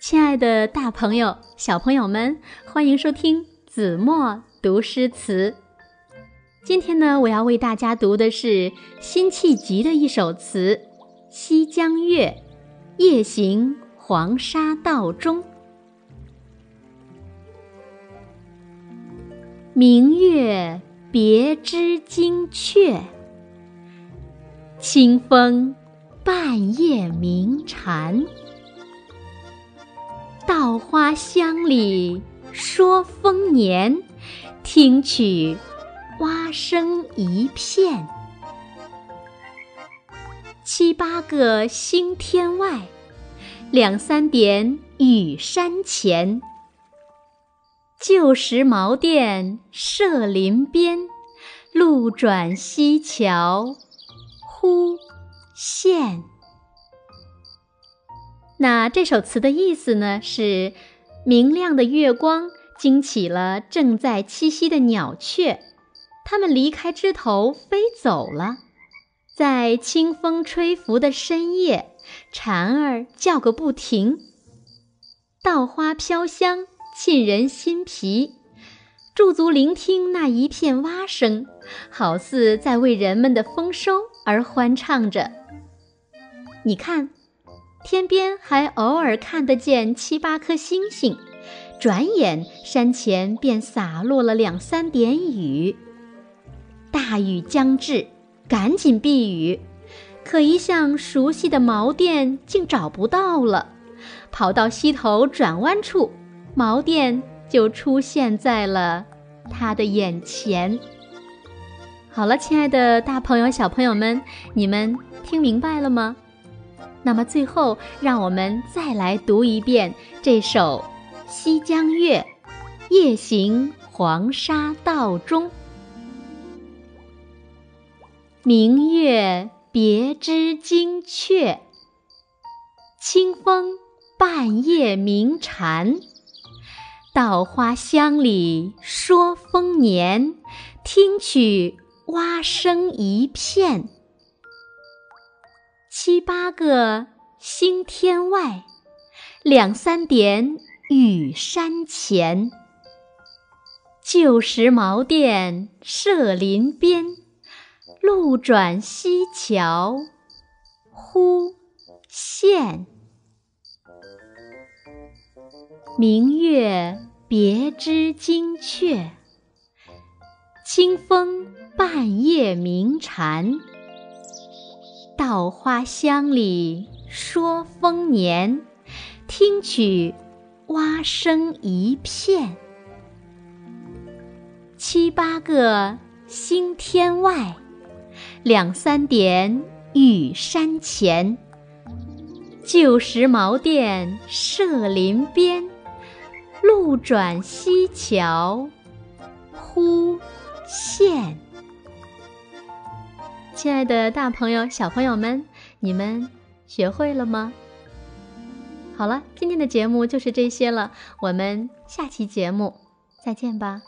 亲爱的，大朋友、小朋友们，欢迎收听子墨读诗词。今天呢，我要为大家读的是辛弃疾的一首词《西江月·夜行黄沙道中》。明月别枝惊鹊，清风半夜鸣蝉。稻花香里说丰年，听取蛙声一片。七八个星天外，两三点雨山前。旧时茅店社林边，路转溪桥忽现。那这首词的意思呢？是明亮的月光惊起了正在栖息的鸟雀，它们离开枝头飞走了。在清风吹拂的深夜，蝉儿叫个不停，稻花飘香，沁人心脾。驻足聆听那一片蛙声，好似在为人们的丰收而欢唱着。你看。天边还偶尔看得见七八颗星星，转眼山前便洒落了两三点雨。大雨将至，赶紧避雨，可一向熟悉的茅店竟找不到了。跑到溪头转弯处，茅店就出现在了他的眼前。好了，亲爱的大朋友、小朋友们，你们听明白了吗？那么最后，让我们再来读一遍这首《西江月·夜行黄沙道中》。明月别枝惊鹊，清风半夜鸣蝉。稻花香里说丰年，听取蛙声一片。七八个星天外，两三点雨山前。旧时茅店社林边，路转溪桥忽见。明月别枝惊鹊，清风半夜鸣蝉。稻花香里说丰年，听取蛙声一片。七八个星天外，两三点雨山前。旧时茅店社林边，路转溪桥忽见。亲爱的，大朋友、小朋友们，你们学会了吗？好了，今天的节目就是这些了，我们下期节目再见吧。